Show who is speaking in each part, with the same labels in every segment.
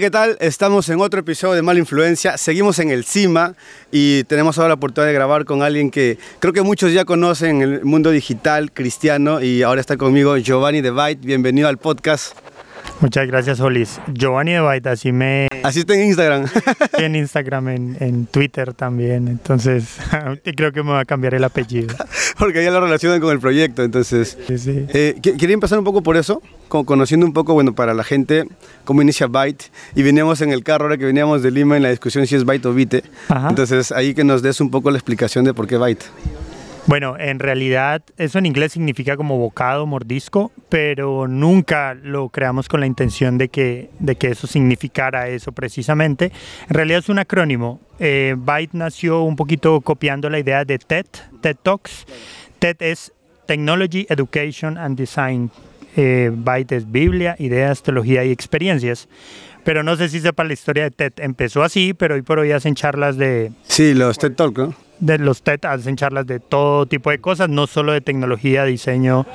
Speaker 1: ¿qué tal? Estamos en otro episodio de Mala Influencia. Seguimos en el CIMA y tenemos ahora la oportunidad de grabar con alguien que creo que muchos ya conocen en el mundo digital cristiano y ahora está conmigo Giovanni de. Bienvenido al podcast.
Speaker 2: Muchas gracias, Olis. Giovanni de Byte, así me...
Speaker 1: Así está en Instagram.
Speaker 2: en Instagram, en, Twitter también. Entonces, creo que me va a cambiar el apellido.
Speaker 1: Porque ya lo relacionan con el proyecto, entonces... Sí, sí. Eh, quería empezar un poco por eso, conociendo un poco, bueno, para la gente, cómo inicia Byte. Y veníamos en el carro, ahora que veníamos de Lima, en la discusión si es Byte o Bite. Entonces, ahí que nos des un poco la explicación de por qué Byte.
Speaker 2: Bueno, en realidad eso en inglés significa como bocado, mordisco, pero nunca lo creamos con la intención de que, de que eso significara eso precisamente. En realidad es un acrónimo. Eh, Byte nació un poquito copiando la idea de TED, TED Talks. TED es Technology, Education and Design. Eh, Byte es Biblia, ideas, teología y experiencias pero no sé si sepa la historia de TED. Empezó así, pero hoy por hoy hacen charlas de...
Speaker 1: Sí, los TED Talk, ¿no?
Speaker 2: de los TED hacen charlas de todo tipo de cosas, no solo de tecnología, diseño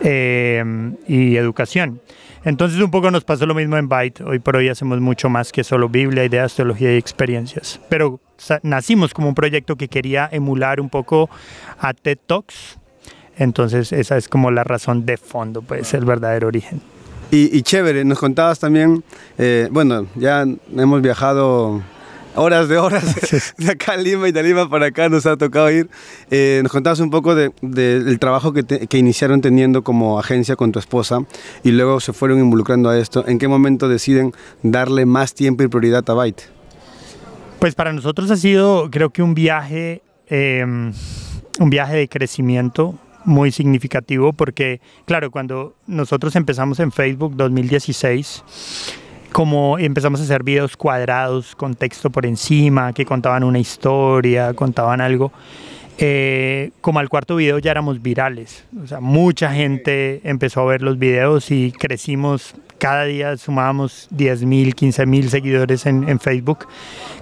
Speaker 2: eh, y educación. Entonces un poco nos pasó lo mismo en Byte. Hoy por hoy hacemos mucho más que solo Biblia, ideas, teología y experiencias. Pero nacimos como un proyecto que quería emular un poco a TED Talks. Entonces esa es como la razón de fondo, pues el verdadero origen.
Speaker 1: Y, chévere, nos contabas también, eh, bueno, ya hemos viajado horas de horas de acá en Lima y de Lima para acá nos ha tocado ir. Eh, nos contabas un poco del de, trabajo que, que, iniciaron teniendo como agencia con tu esposa y luego se fueron involucrando a esto. ¿En qué momento deciden darle más tiempo y prioridad a Byte?
Speaker 2: Pues para nosotros ha sido, creo que un viaje, em, un viaje de crecimiento muy significativo porque, claro, cuando nosotros empezamos en Facebook 2016, como empezamos a hacer videos cuadrados con texto por encima, que contaban una historia, contaban algo. Eh, como al cuarto video ya éramos virales, o sea, mucha gente empezó a ver los videos y crecimos, cada día sumábamos 10 mil, 15 mil seguidores en, en, Facebook.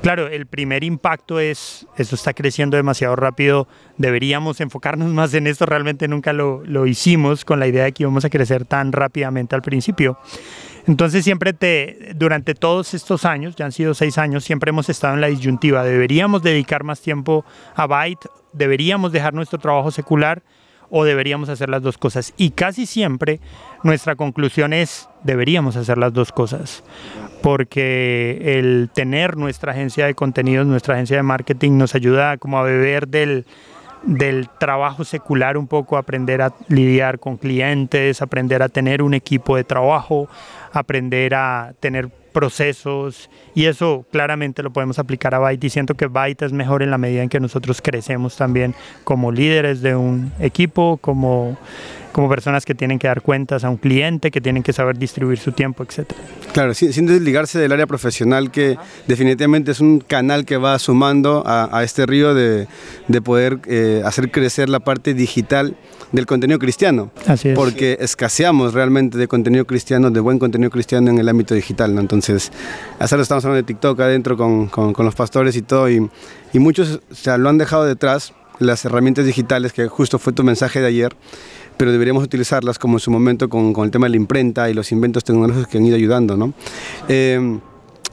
Speaker 2: Claro, el primer impacto es, esto está creciendo demasiado rápido, deberíamos enfocarnos más en esto, realmente nunca lo, lo hicimos con la idea de que íbamos a crecer tan rápidamente al principio. Entonces siempre te, durante todos estos años, ya han sido seis años, siempre hemos estado en la disyuntiva. ¿Deberíamos dedicar más tiempo a Byte? ¿Deberíamos dejar nuestro trabajo secular? ¿O deberíamos hacer las dos cosas? Y casi siempre nuestra conclusión es, deberíamos hacer las dos cosas. Porque el tener nuestra agencia de contenidos, nuestra agencia de marketing nos ayuda como a beber del, del trabajo secular un poco, aprender a lidiar con clientes, aprender a tener un equipo de trabajo, aprender a tener procesos y eso claramente lo podemos aplicar a Byte y siento que Byte es mejor en la medida en que nosotros crecemos también como líderes de un equipo, como como personas que tienen que dar cuentas a un cliente, que tienen que saber distribuir su tiempo, etc.
Speaker 1: Claro, sin, sin desligarse del área profesional, que definitivamente es un canal que va sumando a, este río de, de poder eh, hacer crecer la parte digital del contenido cristiano.
Speaker 2: Así es.
Speaker 1: Porque escaseamos realmente de contenido cristiano, de buen contenido cristiano en el ámbito digital. ¿no? Entonces, hacerlo estamos hablando de TikTok adentro con, con, con los pastores y todo, y, y muchos se lo han dejado detrás, las herramientas digitales, que justo fue tu mensaje de ayer pero deberíamos utilizarlas como en su momento con, con el tema de la imprenta y los inventos tecnológicos que han ido ayudando. ¿no? Eh,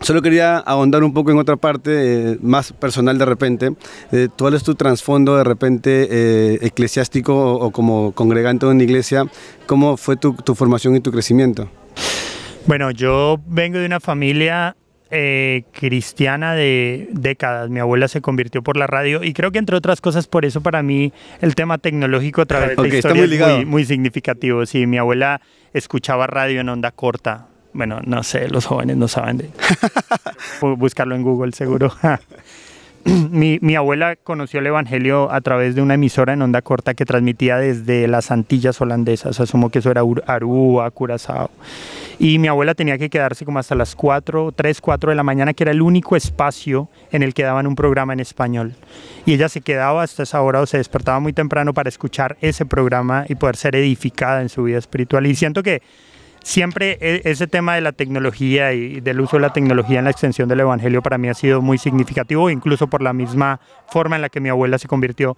Speaker 1: Solo quería ahondar un poco en otra parte, eh, más personal de repente. Eh, ¿Cuál es tu trasfondo de repente eh, eclesiástico o, como congregante de una iglesia? ¿Cómo fue tu, tu, formación y tu crecimiento?
Speaker 2: Bueno, yo vengo de una familia eh, cristiana de décadas. Mi abuela se convirtió por la radio y creo que entre otras cosas por eso para mí el tema tecnológico a través de la historia muy es muy, muy, significativo. Sí, mi abuela escuchaba radio en onda corta. Bueno, no sé, los jóvenes no saben de buscarlo en Google seguro. mi, mi, abuela conoció el Evangelio a través de una emisora en onda corta que transmitía desde las Antillas holandesas, asumo que eso era Aruba, Curazao. Y mi abuela tenía que quedarse como hasta las 4, 3, 4 de la mañana, que era el único espacio en el que daban un programa en español. Y ella se quedaba hasta esa hora o se despertaba muy temprano para escuchar ese programa y poder ser edificada en su vida espiritual. Y siento que siempre e, ese tema de la tecnología y del uso de la tecnología en la extensión del Evangelio para mí ha sido muy significativo, incluso por la misma forma en la que mi abuela se convirtió.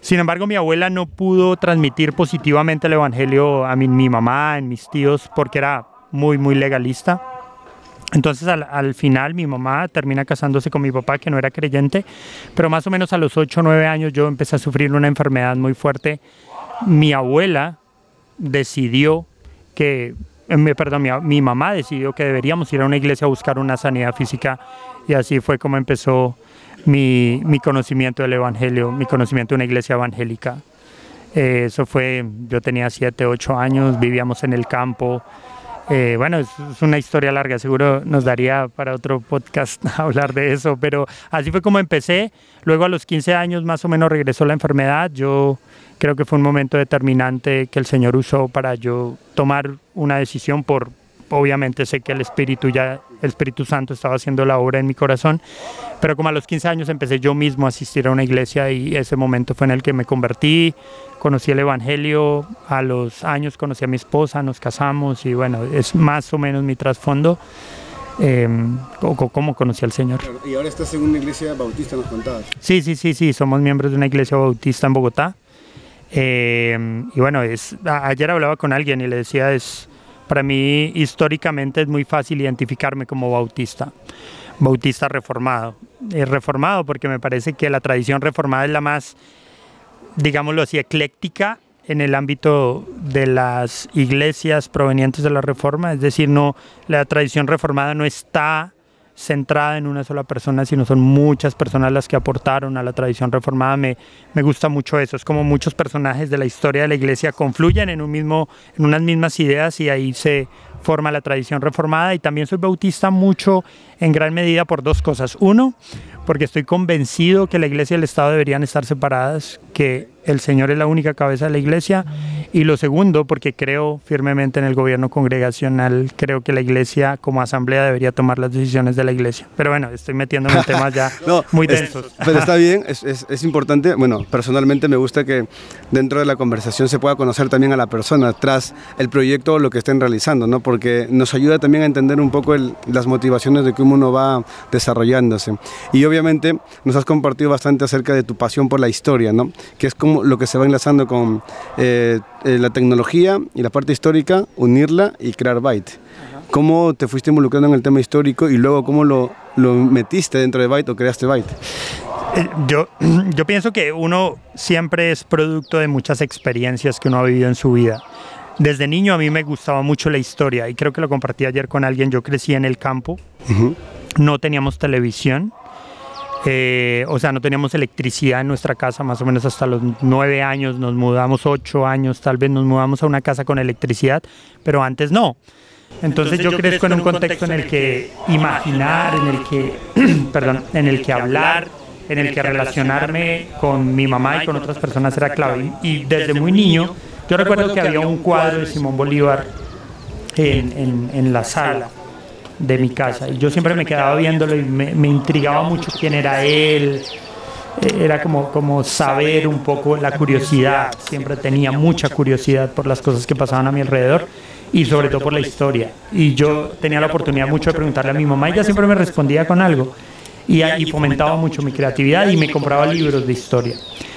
Speaker 2: Sin embargo, mi abuela no pudo transmitir positivamente el Evangelio a mi, mi mamá, a mis tíos, porque era muy, muy legalista. Entonces al, final mi mamá termina casándose con mi papá que no era creyente, pero más o menos a los 8 o 9 años yo empecé a sufrir una enfermedad muy fuerte. Mi abuela decidió que, eh, perdón, mi, mamá decidió que deberíamos ir a una iglesia a buscar una sanidad física y así fue como empezó mi, mi conocimiento del Evangelio, mi conocimiento de una iglesia evangélica. Eh, eso fue, yo tenía 7, 8 años, vivíamos en el campo, eh, bueno, es, una historia larga, seguro nos daría para otro podcast hablar de eso, pero así fue como empecé. Luego a los 15 años más o menos regresó la enfermedad. Yo creo que fue un momento determinante que el Señor usó para yo tomar una decisión por, obviamente sé que el Espíritu ya, el Espíritu Santo estaba haciendo la obra en mi corazón, pero como a los 15 años empecé yo mismo a asistir a una iglesia y ese momento fue en el que me convertí, conocí el Evangelio, a los años conocí a mi esposa, nos casamos y bueno, es más o menos mi trasfondo. Eh, cómo conocí al Señor.
Speaker 1: Y ahora estás en una iglesia bautista, nos contabas.
Speaker 2: Sí, sí, sí, sí, somos miembros de una iglesia bautista en Bogotá. Eh, y bueno, es, ayer hablaba con alguien y le decía, es, para mí históricamente es muy fácil identificarme como bautista, bautista reformado. Es reformado porque me parece que la tradición reformada es la más, digámoslo así, ecléctica en el ámbito de las iglesias provenientes de la reforma, es decir, no la tradición reformada no está centrada en una sola persona, sino son muchas personas las que aportaron a la tradición reformada. Me, me gusta mucho eso. Es como muchos personajes de la historia de la iglesia confluyen en, un mismo, en unas mismas ideas y ahí se forma la tradición reformada. Y también soy bautista mucho en gran medida por dos cosas. Uno, porque estoy convencido que la iglesia y el Estado deberían estar separadas, que el Señor es la única cabeza de la iglesia. Y lo segundo, porque creo firmemente en el gobierno congregacional, creo que la iglesia como asamblea debería tomar las decisiones de la iglesia. Pero bueno, estoy metiéndome en temas ya muy densos.
Speaker 1: pero está bien, es, es, es, importante. Bueno, personalmente me gusta que dentro de la conversación se pueda conocer también a la persona tras el proyecto o lo que estén realizando, ¿no? Porque nos ayuda también a entender un poco el, las motivaciones de cómo uno va desarrollándose. Y obviamente nos has compartido bastante acerca de tu pasión por la historia, ¿no? que es como lo que se va enlazando con eh, eh, la tecnología y la parte histórica, unirla y crear Byte. ¿Cómo te fuiste involucrando en el tema histórico y luego cómo lo, lo metiste dentro de Byte o creaste Byte?
Speaker 2: Eh, yo, yo pienso que uno siempre es producto de muchas experiencias que uno ha vivido en su vida. Desde niño a mí me gustaba mucho la historia y creo que lo compartí ayer con alguien. Yo crecí en el campo, no teníamos televisión, eh, o sea, no teníamos electricidad en nuestra casa, más o menos hasta los nueve años, nos mudamos ocho años, tal vez nos mudamos a una casa con electricidad, pero antes no. Entonces, yo, crezco en un contexto en el que imaginar, en el que, perdón, en el que hablar, en el que relacionarme con mi mamá y con otras personas era clave. Y desde muy niño, yo recuerdo que había un cuadro de Simón Bolívar en, en, en la sala de mi casa. Y yo siempre me quedaba viéndolo y me, me intrigaba mucho quién era él. Era como, como saber un poco la curiosidad. Siempre tenía mucha curiosidad por las cosas que pasaban a mi alrededor y sobre todo por la historia. Y yo tenía la oportunidad mucho de preguntarle a mi mamá y ella siempre me respondía con algo. Y, y fomentaba mucho mi creatividad y me compraba libros de historia.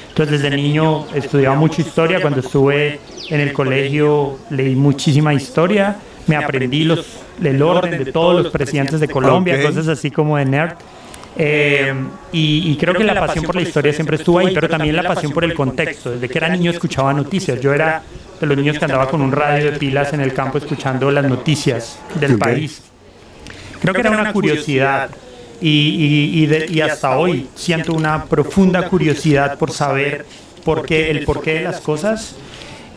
Speaker 2: Entonces desde niño estudiaba mucho historia. Cuando estuve en el colegio leí muchísima historia. Me aprendí los el orden de todos los presidentes de Colombia, cosas así como de nerd. Eh, y, creo que la pasión por la historia siempre estuvo ahí, pero también la pasión por el contexto. Desde que era niño escuchaba noticias. Yo era de los niños que andaba con un radio de pilas en el campo escuchando las noticias del país. Creo que era una curiosidad y, y, hasta hoy siento una profunda curiosidad por saber por qué, el porqué de las cosas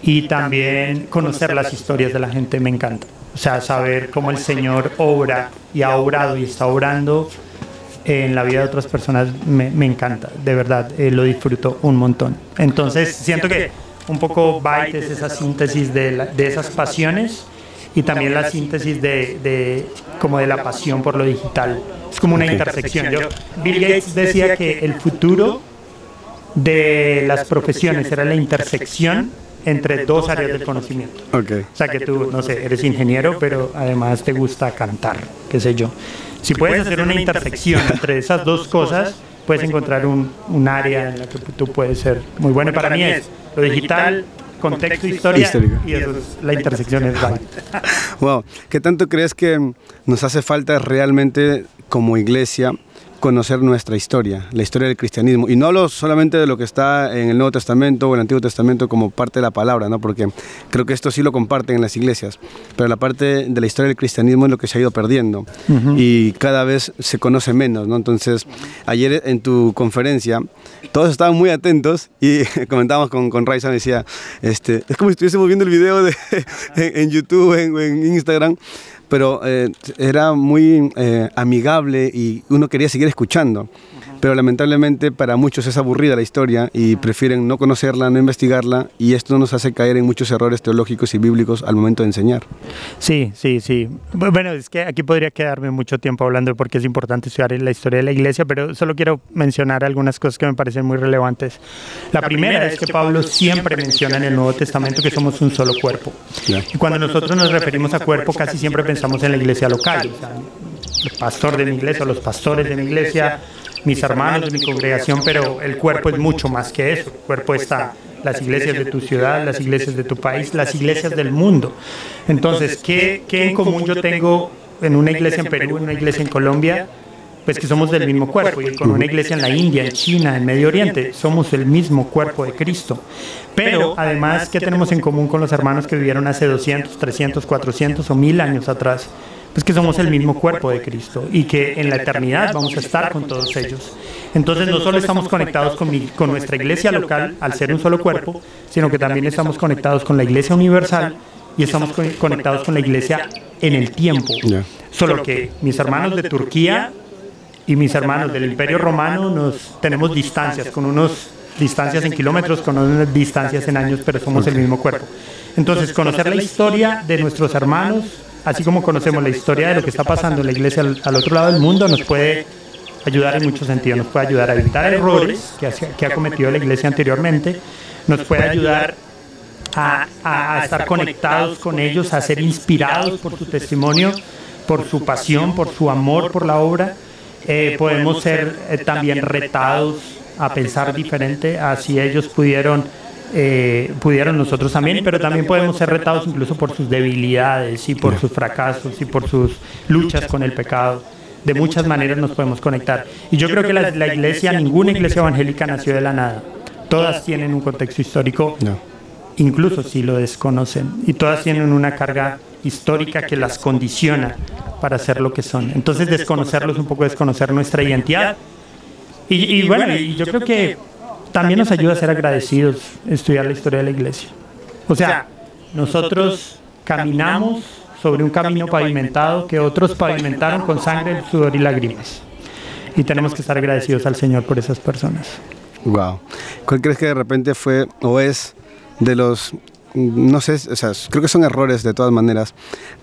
Speaker 2: y también conocer las historias de la gente me encanta. O sea, saber cómo el Señor obra y ha obrado y está obrando en la vida de otras personas me, me encanta, de verdad, eh, lo disfruto un montón. Entonces, siento que un poco Byte es esa síntesis de, de esas pasiones y también la síntesis de, de, como de la pasión por lo digital. Es como una intersección. Yo, Bill Gates decía que el futuro de las profesiones era la intersección entre dos áreas del conocimiento.
Speaker 1: Okay.
Speaker 2: O sea que tú, no sé, eres ingeniero, pero además te gusta cantar, qué sé yo. Si puedes hacer una intersección entre esas dos cosas, puedes encontrar un, un área en la que tú puedes ser muy bueno. Y para mí es lo digital, contexto, historia y eso es, la intersección es
Speaker 1: Wow, ¿qué tanto crees que nos hace falta realmente como iglesia conocer nuestra historia, la historia del cristianismo. Y no hablo solamente de lo que está en el Nuevo Testamento o el Antiguo Testamento como parte de la palabra, ¿no? porque creo que esto sí lo comparten en las iglesias, pero la parte de la historia del cristianismo es lo que se ha ido perdiendo y cada vez se conoce menos. ¿no? Entonces, ayer en tu conferencia, todos estaban muy atentos y comentábamos con, con Raiza, decía, este, es como si estuviésemos viendo el video de, en, YouTube, en, en Instagram, pero eh, era muy eh, amigable y uno quería seguir escuchando pero lamentablemente para muchos es aburrida la historia y prefieren no conocerla, no investigarla y esto nos hace caer en muchos errores teológicos y bíblicos al momento de enseñar.
Speaker 2: Sí, sí, sí. Bueno, es que aquí podría quedarme mucho tiempo hablando porque es importante estudiar la historia de la iglesia, pero solo quiero mencionar algunas cosas que me parecen muy relevantes. La, primera, es que Pablo siempre menciona en el Nuevo Testamento que somos un solo cuerpo. Y cuando nosotros nos referimos a cuerpo, casi siempre pensamos en la iglesia local. el pastor de mi iglesia, los pastores de mi iglesia, mis hermanos mi congregación, pero el cuerpo es mucho más que eso. El cuerpo está las iglesias de tu ciudad, las iglesias de tu país, las iglesias del mundo. Entonces, ¿qué, qué en común yo tengo en una iglesia en Perú, en una iglesia en Colombia? Pues que somos del mismo cuerpo, y con una iglesia en la India, en China, en Medio Oriente, somos el mismo cuerpo de Cristo. Pero además, ¿qué tenemos en común con los hermanos que vivieron hace 200, 300, 400 o 1000 años atrás? Es que somos el mismo cuerpo de Cristo y que en la eternidad vamos a estar con todos ellos. Entonces no solo estamos conectados con, con nuestra iglesia local al ser un solo cuerpo, sino que también estamos conectados con la iglesia universal y estamos conectados con la iglesia en el tiempo. Solo que mis hermanos de Turquía y mis hermanos del Imperio Romano nos tenemos distancias, con unos distancias en kilómetros, con unas distancias en años, pero somos el mismo cuerpo. Entonces, conocer la historia de nuestros hermanos así como conocemos la historia de lo que está pasando en la iglesia al, otro lado del mundo, nos puede ayudar en muchos sentidos. Nos puede ayudar a evitar errores que, ha cometido la iglesia anteriormente, nos puede ayudar a, estar conectados con ellos, a ser inspirados por su testimonio, por su pasión, por su amor por la obra. Eh, podemos ser eh, también retados a pensar diferente, así ellos pudieron eh, pudieron nosotros también, pero también podemos ser retados incluso por sus debilidades y por sus fracasos y por sus luchas con el pecado. De muchas maneras nos podemos conectar. Y yo creo que la, iglesia, ninguna iglesia evangélica nació de la nada. Todas tienen un contexto histórico, incluso si lo desconocen. Y todas tienen una carga histórica que las condiciona para ser lo que son. Entonces desconocerlos un poco desconocer nuestra identidad. Y, y bueno, y yo creo que también nos ayuda a ser agradecidos estudiar la historia de la iglesia. O sea, nosotros caminamos sobre un camino pavimentado que otros pavimentaron con sangre, sudor y lágrimas. Y tenemos que estar agradecidos al Señor por esas personas.
Speaker 1: Wow. ¿Cuál crees que de repente fue o es de los no sé, o sea, creo que son errores de todas maneras,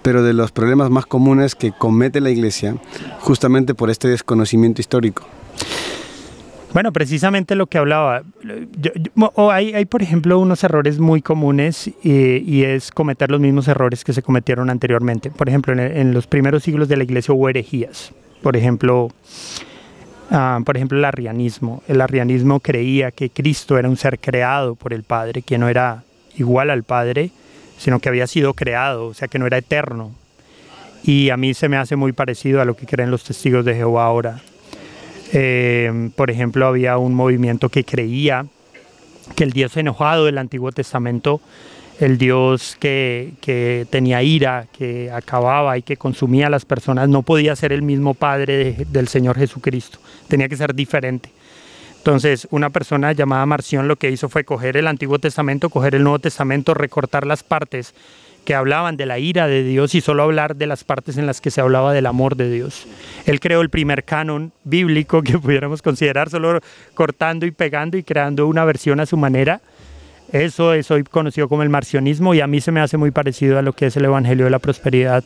Speaker 1: pero de los problemas más comunes que comete la iglesia justamente por este desconocimiento histórico?
Speaker 2: Bueno, precisamente lo que hablaba. o hay, por ejemplo, unos errores muy comunes y, es cometer los mismos errores que se cometieron anteriormente. Por ejemplo, en, los primeros siglos de la iglesia hubo herejías. Por ejemplo, ah, por ejemplo, el arrianismo. El arrianismo creía que Cristo era un ser creado por el Padre, que no era igual al Padre, sino que había sido creado, o sea, que no era eterno. Y a mí se me hace muy parecido a lo que creen los testigos de Jehová ahora eh, por ejemplo, había un movimiento que creía que el Dios enojado del Antiguo Testamento, el Dios que, tenía ira, que acababa y que consumía a las personas, no podía ser el mismo Padre del Señor Jesucristo, tenía que ser diferente. Entonces, una persona llamada Marción lo que hizo fue coger el Antiguo Testamento, coger el Nuevo Testamento, recortar las partes que hablaban de la ira de Dios y solo hablar de las partes en las que se hablaba del amor de Dios. Él creó el primer canon bíblico que pudiéramos considerar, solo cortando y pegando y creando una versión a su manera. Eso es hoy conocido como el marcionismo y a mí se me hace muy parecido a lo que es el Evangelio de la Prosperidad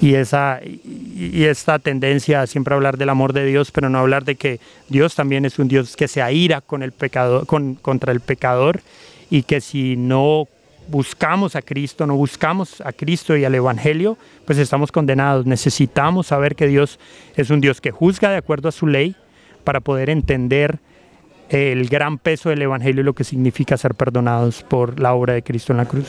Speaker 2: y, esa, y esta tendencia a siempre hablar del amor de Dios, pero no hablar de que Dios también es un Dios que se aira con el pecado, con, contra el pecador y que si no buscamos a Cristo, no buscamos a Cristo y al Evangelio, pues estamos condenados. Necesitamos saber que Dios es un Dios que juzga de acuerdo a su ley para poder entender el gran peso del Evangelio y lo que significa ser perdonados por la obra de Cristo en la cruz.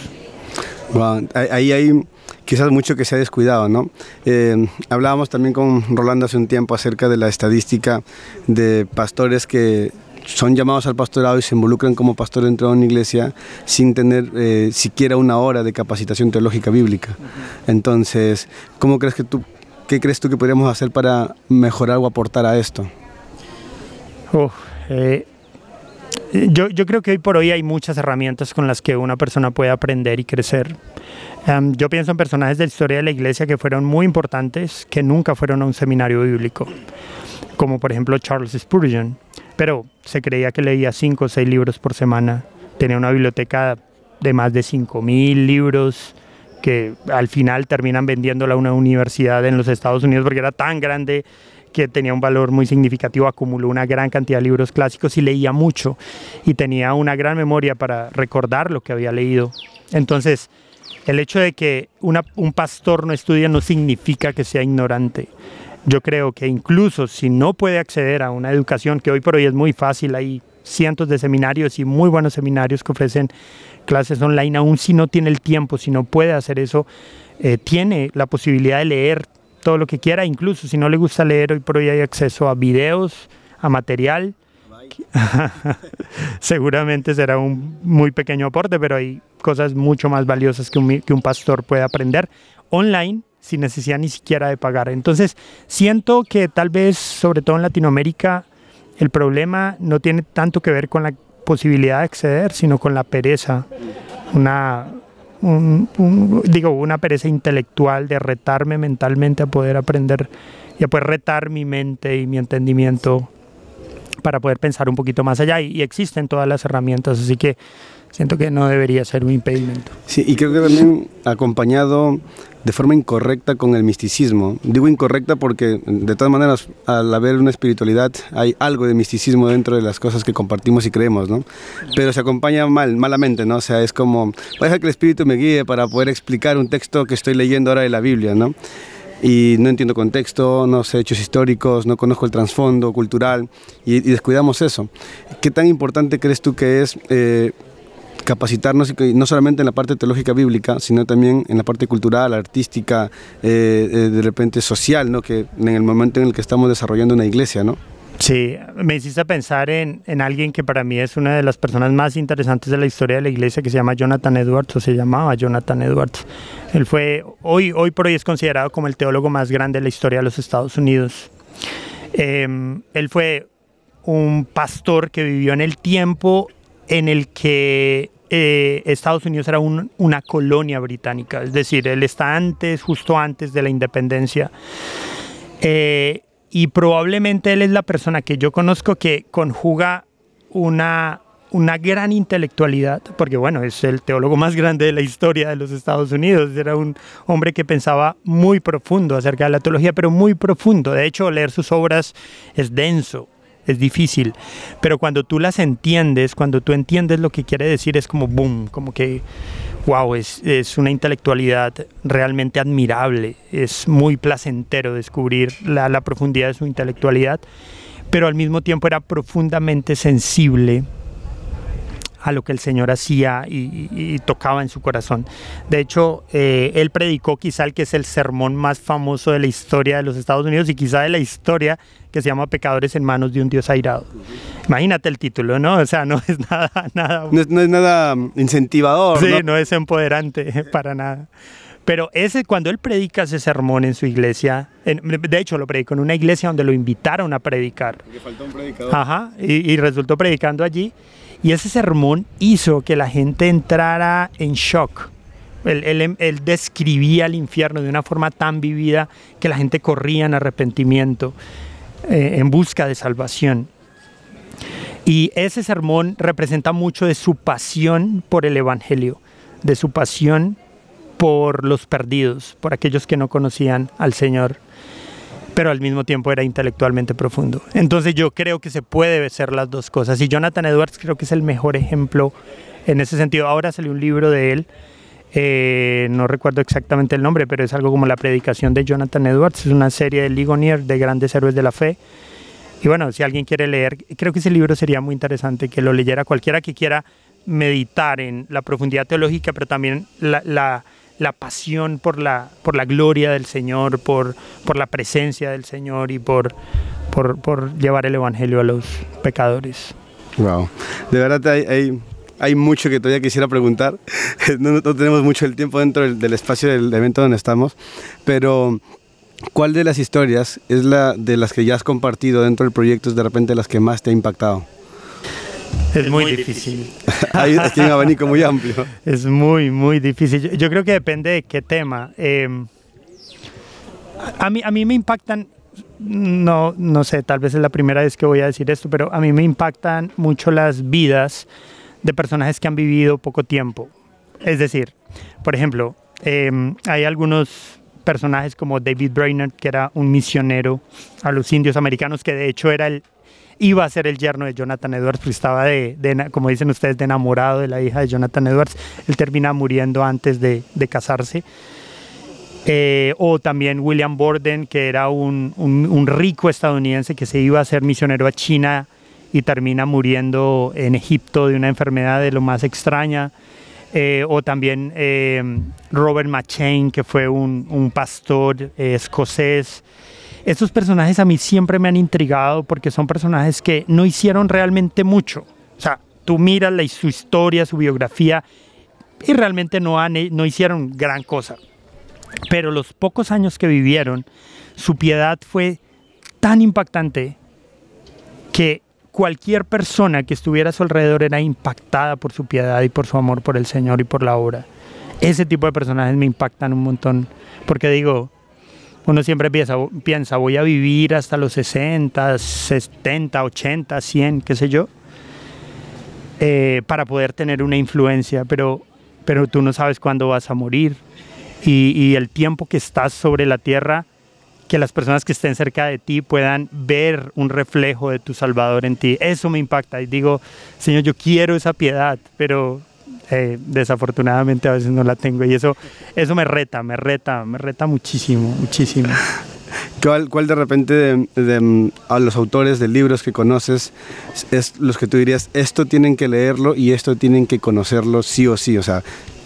Speaker 1: ahí hay quizás mucho que se ha descuidado, ¿no? Eh, hablábamos también con Rolando hace un tiempo acerca de la estadística de pastores que son llamados al pastorado y se involucran como pastor dentro de una iglesia sin tener eh, siquiera una hora de capacitación teológica bíblica. Entonces, ¿cómo crees que tú, qué crees tú que podríamos hacer para mejorar o aportar a esto?
Speaker 2: Eh, yo, yo, creo que hoy por hoy hay muchas herramientas con las que una persona puede aprender y crecer. Em, yo pienso en personajes de la historia de la iglesia que fueron muy importantes, que nunca fueron a un seminario bíblico, como por ejemplo Charles Spurgeon, pero se creía que leía cinco o seis libros por semana, tenía una biblioteca de más de 5.000 libros que al final terminan vendiéndola a una universidad en los Estados Unidos porque era tan grande que tenía un valor muy significativo, acumuló una gran cantidad de libros clásicos y leía mucho y tenía una gran memoria para recordar lo que había leído. Entonces, el hecho de que un pastor no estudie no significa que sea ignorante. Yo creo que incluso si no puede acceder a una educación que hoy por hoy es muy fácil, hay cientos de seminarios y muy buenos seminarios que ofrecen clases online, aún si no tiene el tiempo, si no puede hacer eso, eh, tiene la posibilidad de leer todo lo que quiera, incluso si no le gusta leer, hoy por hoy hay acceso a videos, a material. Seguramente será un muy pequeño aporte, pero hay cosas mucho más valiosas que un, que un pastor puede aprender online sin necesidad ni siquiera de pagar. Entonces, siento que tal vez, sobre todo en Latinoamérica, el problema no tiene tanto que ver con la posibilidad de acceder, sino con la pereza. Una, digo, una pereza intelectual de retarme mentalmente a poder aprender y a poder retar mi mente y mi entendimiento para poder pensar un poquito más allá. Y, existen todas las herramientas, así que siento que no debería ser un impedimento.
Speaker 1: Sí, y creo que también acompañado de forma incorrecta con el misticismo. Digo incorrecta porque de todas maneras al haber una espiritualidad hay algo de misticismo dentro de las cosas que compartimos y creemos, ¿no? Pero se acompaña mal, malamente, ¿no? O sea, es como, voy a dejar que el espíritu me guíe para poder explicar un texto que estoy leyendo ahora de la Biblia, ¿no? y no entiendo contexto, no sé hechos históricos, no conozco el trasfondo cultural y, descuidamos eso. ¿Qué tan importante crees tú que es eh, capacitarnos no solamente en la parte teológica bíblica, sino también en la parte cultural, artística, eh, eh, de repente social, ¿no? que en el momento en el que estamos desarrollando una iglesia, ¿no?
Speaker 2: Sí, me hiciste pensar en, en, alguien que para mí es una de las personas más interesantes de la historia de la iglesia, que se llama Jonathan Edwards, o se llamaba Jonathan Edwards. Él fue, hoy, hoy por hoy es considerado como el teólogo más grande de la historia de los Estados Unidos. Em, él fue un pastor que vivió en el tiempo en el que eh, Estados Unidos era una colonia británica, es decir, él está antes, justo antes de la independencia. Eh, y probablemente él es la persona que yo conozco que conjuga una, una gran intelectualidad, porque bueno, es el teólogo más grande de la historia de los Estados Unidos, era un hombre que pensaba muy profundo acerca de la teología, pero muy profundo, de hecho leer sus obras es denso, es difícil, pero cuando tú las entiendes, cuando tú entiendes lo que quiere decir, es como boom, como que, wow, es, es una intelectualidad realmente admirable, es muy placentero descubrir la, la profundidad de su intelectualidad, pero al mismo tiempo era profundamente sensible a lo que el Señor hacía y, tocaba en su corazón. De hecho, eh, él predicó quizá el que es el sermón más famoso de la historia de los Estados Unidos y quizá de la historia que se llama Pecadores en manos de un Dios airado. Imagínate el título, ¿no? O sea, no es nada... nada
Speaker 1: no, es, nada incentivador.
Speaker 2: Sí, ¿no? es empoderante para nada. Pero ese, cuando él predica ese sermón en su iglesia, de hecho lo predicó en una iglesia donde lo invitaron a predicar.
Speaker 1: Porque faltó un predicador.
Speaker 2: Ajá, y, y resultó predicando allí. Y ese sermón hizo que la gente entrara en shock. Él, describía el infierno de una forma tan vivida que la gente corría en arrepentimiento, eh, en busca de salvación. Y ese sermón representa mucho de su pasión por el Evangelio, de su pasión por los perdidos, por aquellos que no conocían al Señor pero al mismo tiempo era intelectualmente profundo. Entonces yo creo que se puede ser las dos cosas. Y Jonathan Edwards creo que es el mejor ejemplo en ese sentido. Ahora salió un libro de él, eh, no recuerdo exactamente el nombre, pero es algo como la predicación de Jonathan Edwards. Es una serie de Ligonier de grandes héroes de la fe. y bueno, si alguien quiere leer, creo que ese libro sería muy interesante que lo leyera cualquiera que quiera meditar en la profundidad teológica, pero también la, la, la pasión por la, por la gloria del Señor, por, por la presencia del Señor y por, por, por llevar el Evangelio a los pecadores.
Speaker 1: Wow, de verdad hay, hay, hay mucho que todavía quisiera preguntar. No, tenemos mucho el tiempo dentro del, del espacio del evento donde estamos, pero ¿Cuál de las historias es la de las que ya has compartido dentro del proyecto es de repente las que más te ha impactado?
Speaker 2: Es muy difícil.
Speaker 1: Hay, hay un abanico muy amplio.
Speaker 2: Es muy, muy difícil. Yo, yo creo que depende de qué tema. Eh, a, mí, a mí me impactan, no, no sé, tal vez es la primera vez que voy a decir esto, pero a mí me impactan mucho las vidas de personajes que han vivido poco tiempo. Es decir, por ejemplo, eh, hay algunos personajes como David Brainerd, que era un misionero a los indios americanos, que de hecho era el, iba a ser el yerno de Jonathan Edwards, porque estaba, de, de, como dicen ustedes, de enamorado de la hija de Jonathan Edwards. Él termina muriendo antes de, casarse. Eh, o también William Borden, que era un, rico estadounidense que se iba a ser misionero a China y termina muriendo en Egipto de una enfermedad de lo más extraña. Eh, o también eh, Robert McChain, que fue un, pastor escocés. Estos personajes a mí siempre me han intrigado porque son personajes que no hicieron realmente mucho. O sea, tú miras la, su historia, su biografía y realmente no, no hicieron gran cosa. Pero los pocos años que vivieron, su piedad fue tan impactante que cualquier persona que estuviera a su alrededor era impactada por su piedad y por su amor por el Señor y por la obra. Ese tipo de personajes me impactan un montón, porque digo, uno siempre piensa, piensa voy a vivir hasta los 60, 70, 80, 100, qué sé yo, eh, para poder tener una influencia, pero, pero tú no sabes cuándo vas a morir. Y, y el tiempo que estás sobre la tierra que las personas que estén cerca de ti puedan ver un reflejo de tu Salvador en ti. Eso me impacta y digo, Señor, yo quiero esa piedad, pero eh, desafortunadamente a veces no la tengo y eso, eso me reta, me reta, me reta muchísimo, muchísimo.
Speaker 1: ¿Cuál, cuál de repente de, de, a los autores de libros que conoces es los que tú dirías, esto tienen que leerlo y esto tienen que conocerlo sí o sí? O sea,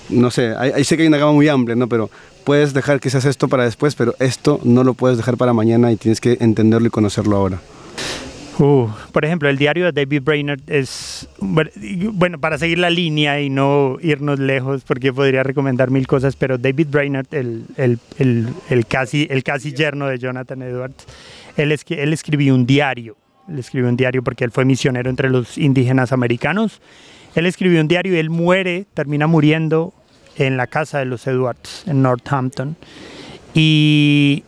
Speaker 1: no sé, ahí, ahí sé que hay una gama muy amplia, ¿no? Pero puedes dejar quizás esto para después, pero esto no lo puedes dejar para mañana y tienes que entenderlo y conocerlo ahora.
Speaker 2: Uh, por ejemplo, el diario de David Brainerd es, bueno, para seguir la línea y no irnos lejos, porque podría recomendar mil cosas, pero David Brainerd, el, el, el, el casi, el casi yerno de Jonathan Edwards, él, es, él escribió un diario, él escribió un diario porque él fue misionero entre los indígenas americanos, él escribió un diario y él muere, termina muriendo en la casa de los Edwards, en Northampton. Y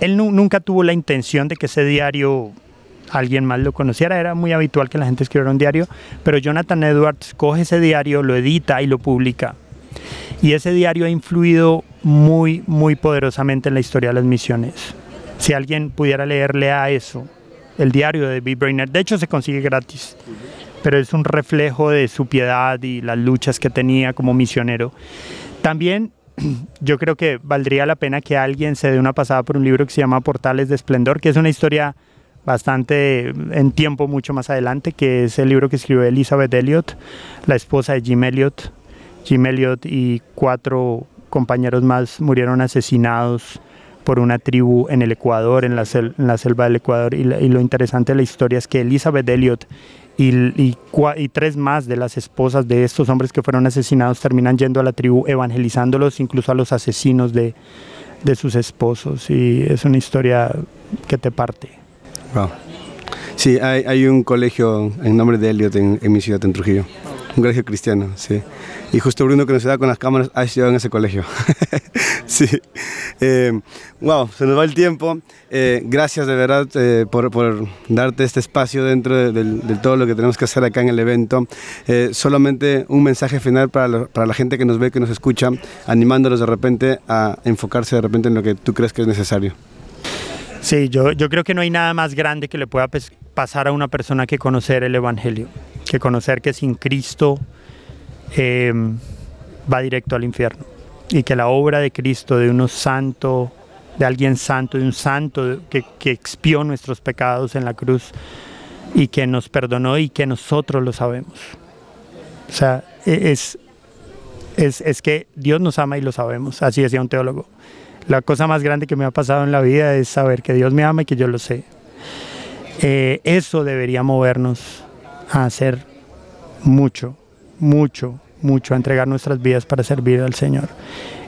Speaker 2: él nu nunca tuvo la intención de que ese diario alguien más lo conociera, era muy habitual que la gente escribiera un diario, pero Jonathan Edwards coge ese diario, lo edita y lo publica. Y ese diario ha influido muy, muy poderosamente en la historia de las misiones. Si alguien pudiera leerle a eso, el diario de David Brainerd, de hecho se consigue gratis pero es un reflejo de su piedad y las luchas que tenía como misionero. También yo creo que valdría la pena que alguien se dé una pasada por un libro que se llama Portales de Esplendor, que es una historia bastante en tiempo mucho más adelante, que es el libro que escribió Elizabeth Elliot, la esposa de Jim Elliot. Jim Elliot y cuatro compañeros más murieron asesinados por una tribu en el Ecuador, en la, en la selva del Ecuador. Y, lo interesante de la historia es que Elizabeth Elliot y, tres más de las esposas de estos hombres que fueron asesinados terminan yendo a la tribu evangelizándolos, incluso a los asesinos de, de sus esposos. Y es una historia que te parte.
Speaker 1: Wow. Sí, hay, un colegio en nombre de Elliot en, mi ciudad, en Trujillo. Un colegio cristiano, sí. Y justo Bruno, que nos da con las cámaras, ha estudiado en ese colegio. sí. Eh, wow, se nos va el tiempo. Eh, gracias de verdad eh, por, por, darte este espacio dentro de, todo lo que tenemos que hacer acá en el evento. Solamente un mensaje final para, lo, para, la gente que nos ve, que nos escucha, animándolos de repente a enfocarse de repente en lo que tú crees que es necesario.
Speaker 2: Sí, yo, yo creo que no hay nada más grande que le pueda pasar a una persona que conocer el Evangelio, que conocer que sin Cristo eh, va directo al infierno y que la obra de Cristo, de uno santo, de alguien santo, de un santo que, que expió nuestros pecados en la cruz y que nos perdonó y que nosotros lo sabemos. O sea, e, es, es, es, que Dios nos ama y lo sabemos, así decía un teólogo. La cosa más grande que me ha pasado en la vida es saber que Dios me ama y que yo lo sé. Eh, eso debería movernos a hacer mucho, mucho, mucho, a entregar nuestras vidas para servir al Señor.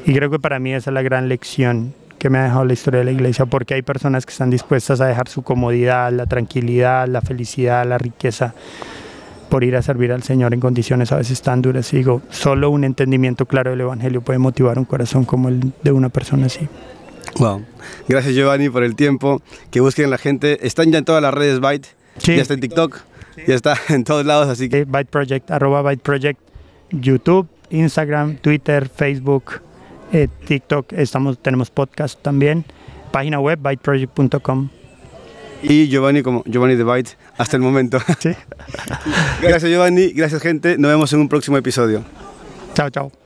Speaker 2: Y creo que para mí esa es la gran lección que me ha dejado la historia de la iglesia, porque hay personas que están dispuestas a dejar su comodidad, la tranquilidad, la felicidad, la riqueza, por ir a servir al Señor en condiciones a veces tan duras. Y digo, solo un entendimiento claro del Evangelio puede motivar un corazón como el de una persona así.
Speaker 1: Wow. Gracias Giovanni por el tiempo. Que busquen la gente. Están ya en todas las redes Byte. Sí. Ya está en TikTok. Sí. Ya está en todos lados. Así que.
Speaker 2: Byte Project, arroba Byte Project, YouTube, Instagram, Twitter, Facebook, eh, TikTok. Estamos, tenemos podcast también. Página web byteproject.com.
Speaker 1: Y Giovanni como Giovanni de Byte hasta el momento.
Speaker 2: Sí.
Speaker 1: gracias Giovanni, gracias gente. Nos vemos en un próximo episodio.
Speaker 2: Chao, chao.